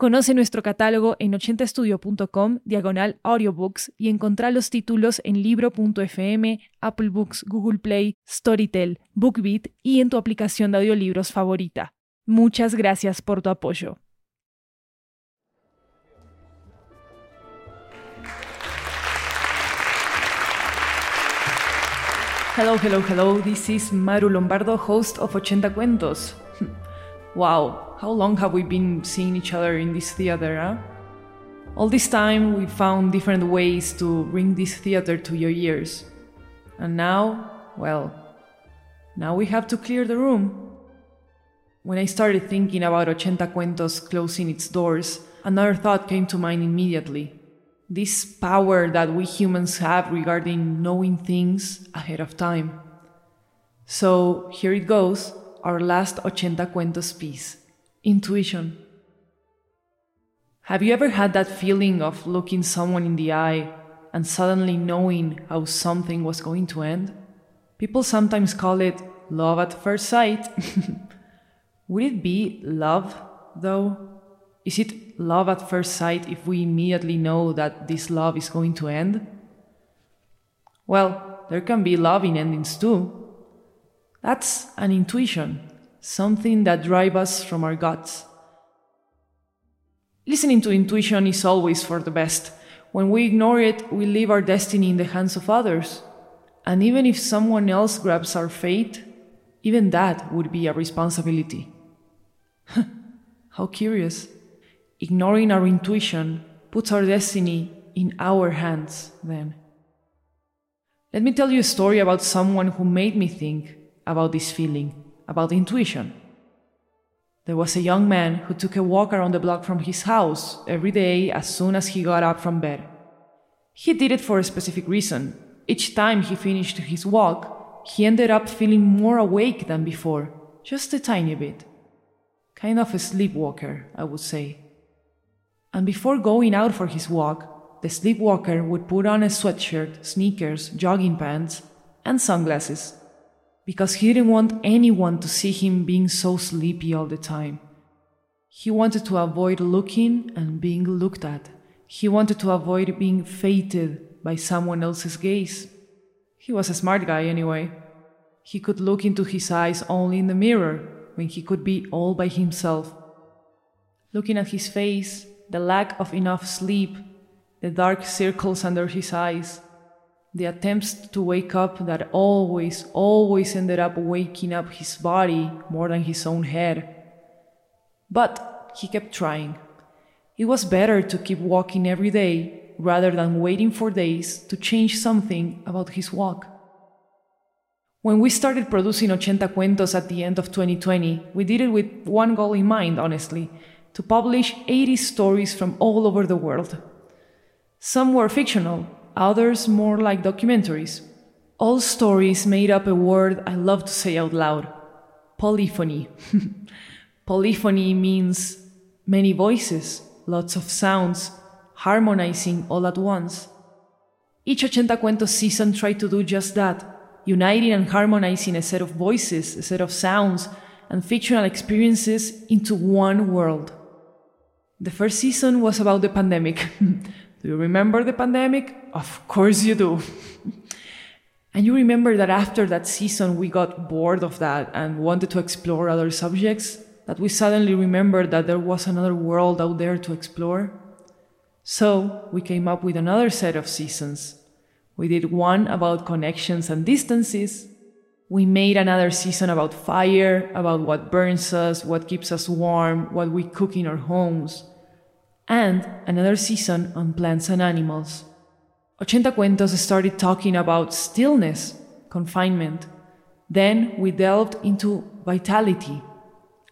Conoce nuestro catálogo en 80estudio.com, diagonal audiobooks, y encontrá los títulos en libro.fm, Apple Books, Google Play, Storytel, BookBeat y en tu aplicación de audiolibros favorita. Muchas gracias por tu apoyo. Hello, hello, hello. This is Maru Lombardo, host of 80 Cuentos. wow, how long have we been seeing each other in this theater, huh? All this time, we found different ways to bring this theater to your ears. And now, well, now we have to clear the room. When I started thinking about Ochenta Cuentos closing its doors, another thought came to mind immediately. This power that we humans have regarding knowing things ahead of time. So here it goes our last Ochenta Cuentos piece intuition. Have you ever had that feeling of looking someone in the eye and suddenly knowing how something was going to end? People sometimes call it love at first sight. Would it be love, though? Is it love at first sight if we immediately know that this love is going to end? Well, there can be love in endings too. That's an intuition, something that drives us from our guts. Listening to intuition is always for the best. When we ignore it, we leave our destiny in the hands of others. And even if someone else grabs our fate, even that would be a responsibility. How curious. Ignoring our intuition puts our destiny in our hands, then. Let me tell you a story about someone who made me think about this feeling, about intuition. There was a young man who took a walk around the block from his house every day as soon as he got up from bed. He did it for a specific reason. Each time he finished his walk, he ended up feeling more awake than before, just a tiny bit. Kind of a sleepwalker, I would say. And before going out for his walk, the sleepwalker would put on a sweatshirt, sneakers, jogging pants, and sunglasses because he didn't want anyone to see him being so sleepy all the time. He wanted to avoid looking and being looked at. He wanted to avoid being fated by someone else's gaze. He was a smart guy anyway. He could look into his eyes only in the mirror when he could be all by himself. Looking at his face, the lack of enough sleep, the dark circles under his eyes, the attempts to wake up that always, always ended up waking up his body more than his own head. But he kept trying. It was better to keep walking every day rather than waiting for days to change something about his walk. When we started producing Ochenta Cuentos at the end of 2020, we did it with one goal in mind, honestly to publish 80 stories from all over the world. Some were fictional, others more like documentaries. All stories made up a word I love to say out loud polyphony. polyphony means many voices, lots of sounds, harmonizing all at once. Each Ochenta Cuentos season tried to do just that, uniting and harmonizing a set of voices, a set of sounds, and fictional experiences into one world. The first season was about the pandemic. do you remember the pandemic? Of course you do. and you remember that after that season, we got bored of that and wanted to explore other subjects? That we suddenly remembered that there was another world out there to explore? So we came up with another set of seasons. We did one about connections and distances. We made another season about fire, about what burns us, what keeps us warm, what we cook in our homes. And another season on plants and animals. Ochenta Cuentos started talking about stillness, confinement. Then we delved into vitality.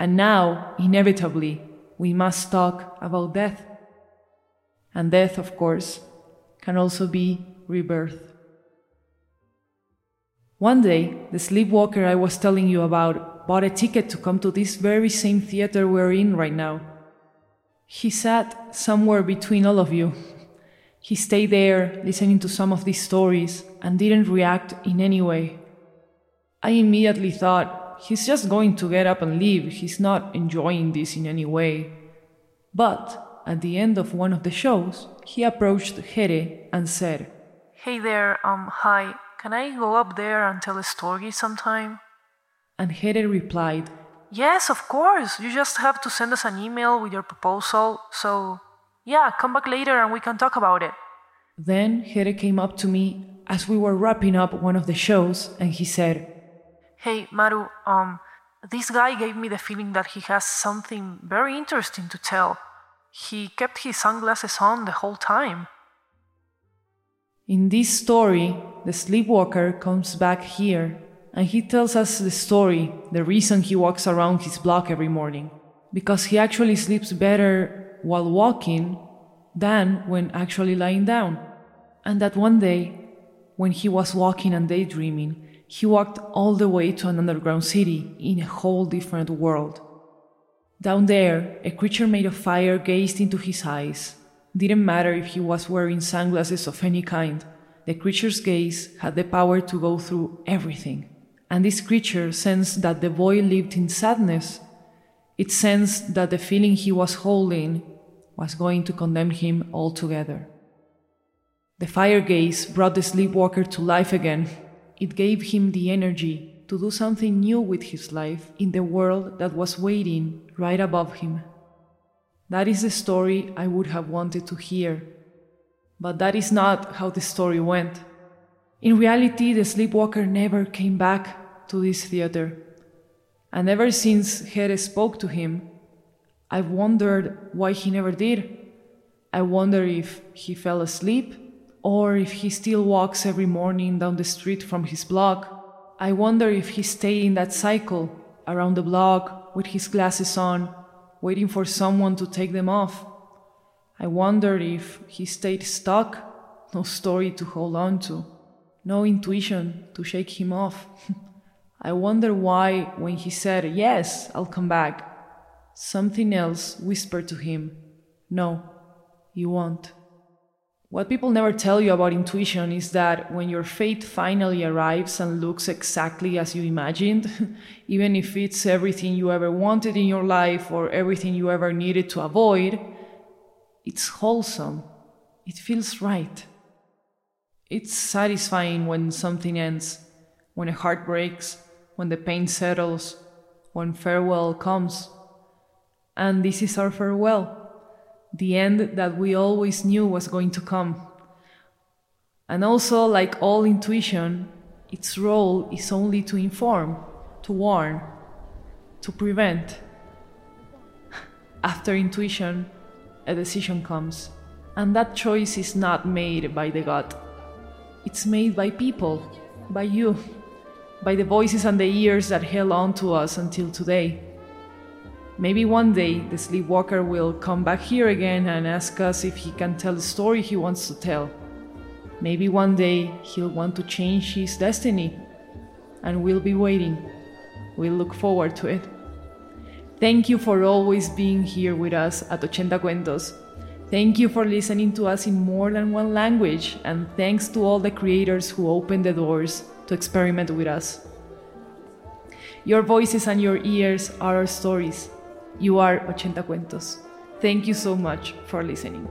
And now, inevitably, we must talk about death. And death, of course, can also be rebirth. One day, the sleepwalker I was telling you about bought a ticket to come to this very same theater we're in right now. He sat somewhere between all of you. He stayed there listening to some of these stories and didn't react in any way. I immediately thought, he's just going to get up and leave. He's not enjoying this in any way. But at the end of one of the shows, he approached Here and said, Hey there, um, hi, can I go up there and tell a story sometime? And Here replied, Yes, of course. You just have to send us an email with your proposal. So, yeah, come back later and we can talk about it. Then Here came up to me as we were wrapping up one of the shows and he said, Hey, Maru, um, this guy gave me the feeling that he has something very interesting to tell. He kept his sunglasses on the whole time. In this story, the sleepwalker comes back here and he tells us the story, the reason he walks around his block every morning. Because he actually sleeps better while walking than when actually lying down. And that one day, when he was walking and daydreaming, he walked all the way to an underground city in a whole different world. Down there, a creature made of fire gazed into his eyes. Didn't matter if he was wearing sunglasses of any kind, the creature's gaze had the power to go through everything. And this creature sensed that the boy lived in sadness. It sensed that the feeling he was holding was going to condemn him altogether. The fire gaze brought the sleepwalker to life again. It gave him the energy to do something new with his life in the world that was waiting right above him. That is the story I would have wanted to hear. But that is not how the story went. In reality, the sleepwalker never came back to this theater. And ever since Here spoke to him, I've wondered why he never did. I wonder if he fell asleep or if he still walks every morning down the street from his block I wonder if he stayed in that cycle around the block with his glasses on, waiting for someone to take them off. I wonder if he stayed stuck, no story to hold on to, no intuition to shake him off. I wonder why, when he said, Yes, I'll come back, something else whispered to him, No, you won't. What people never tell you about intuition is that when your fate finally arrives and looks exactly as you imagined, even if it's everything you ever wanted in your life or everything you ever needed to avoid, it's wholesome. It feels right. It's satisfying when something ends, when a heart breaks, when the pain settles, when farewell comes. And this is our farewell the end that we always knew was going to come. And also, like all intuition, its role is only to inform, to warn, to prevent. After intuition, a decision comes, and that choice is not made by the gut. It's made by people, by you, by the voices and the ears that held on to us until today. Maybe one day the sleepwalker will come back here again and ask us if he can tell the story he wants to tell. Maybe one day he'll want to change his destiny, and we'll be waiting. We'll look forward to it. Thank you for always being here with us at Ochenta Cuentos. Thank you for listening to us in more than one language, and thanks to all the creators who opened the doors to experiment with us. Your voices and your ears are our stories. You are Ochenta Cuentos. Thank you so much for listening.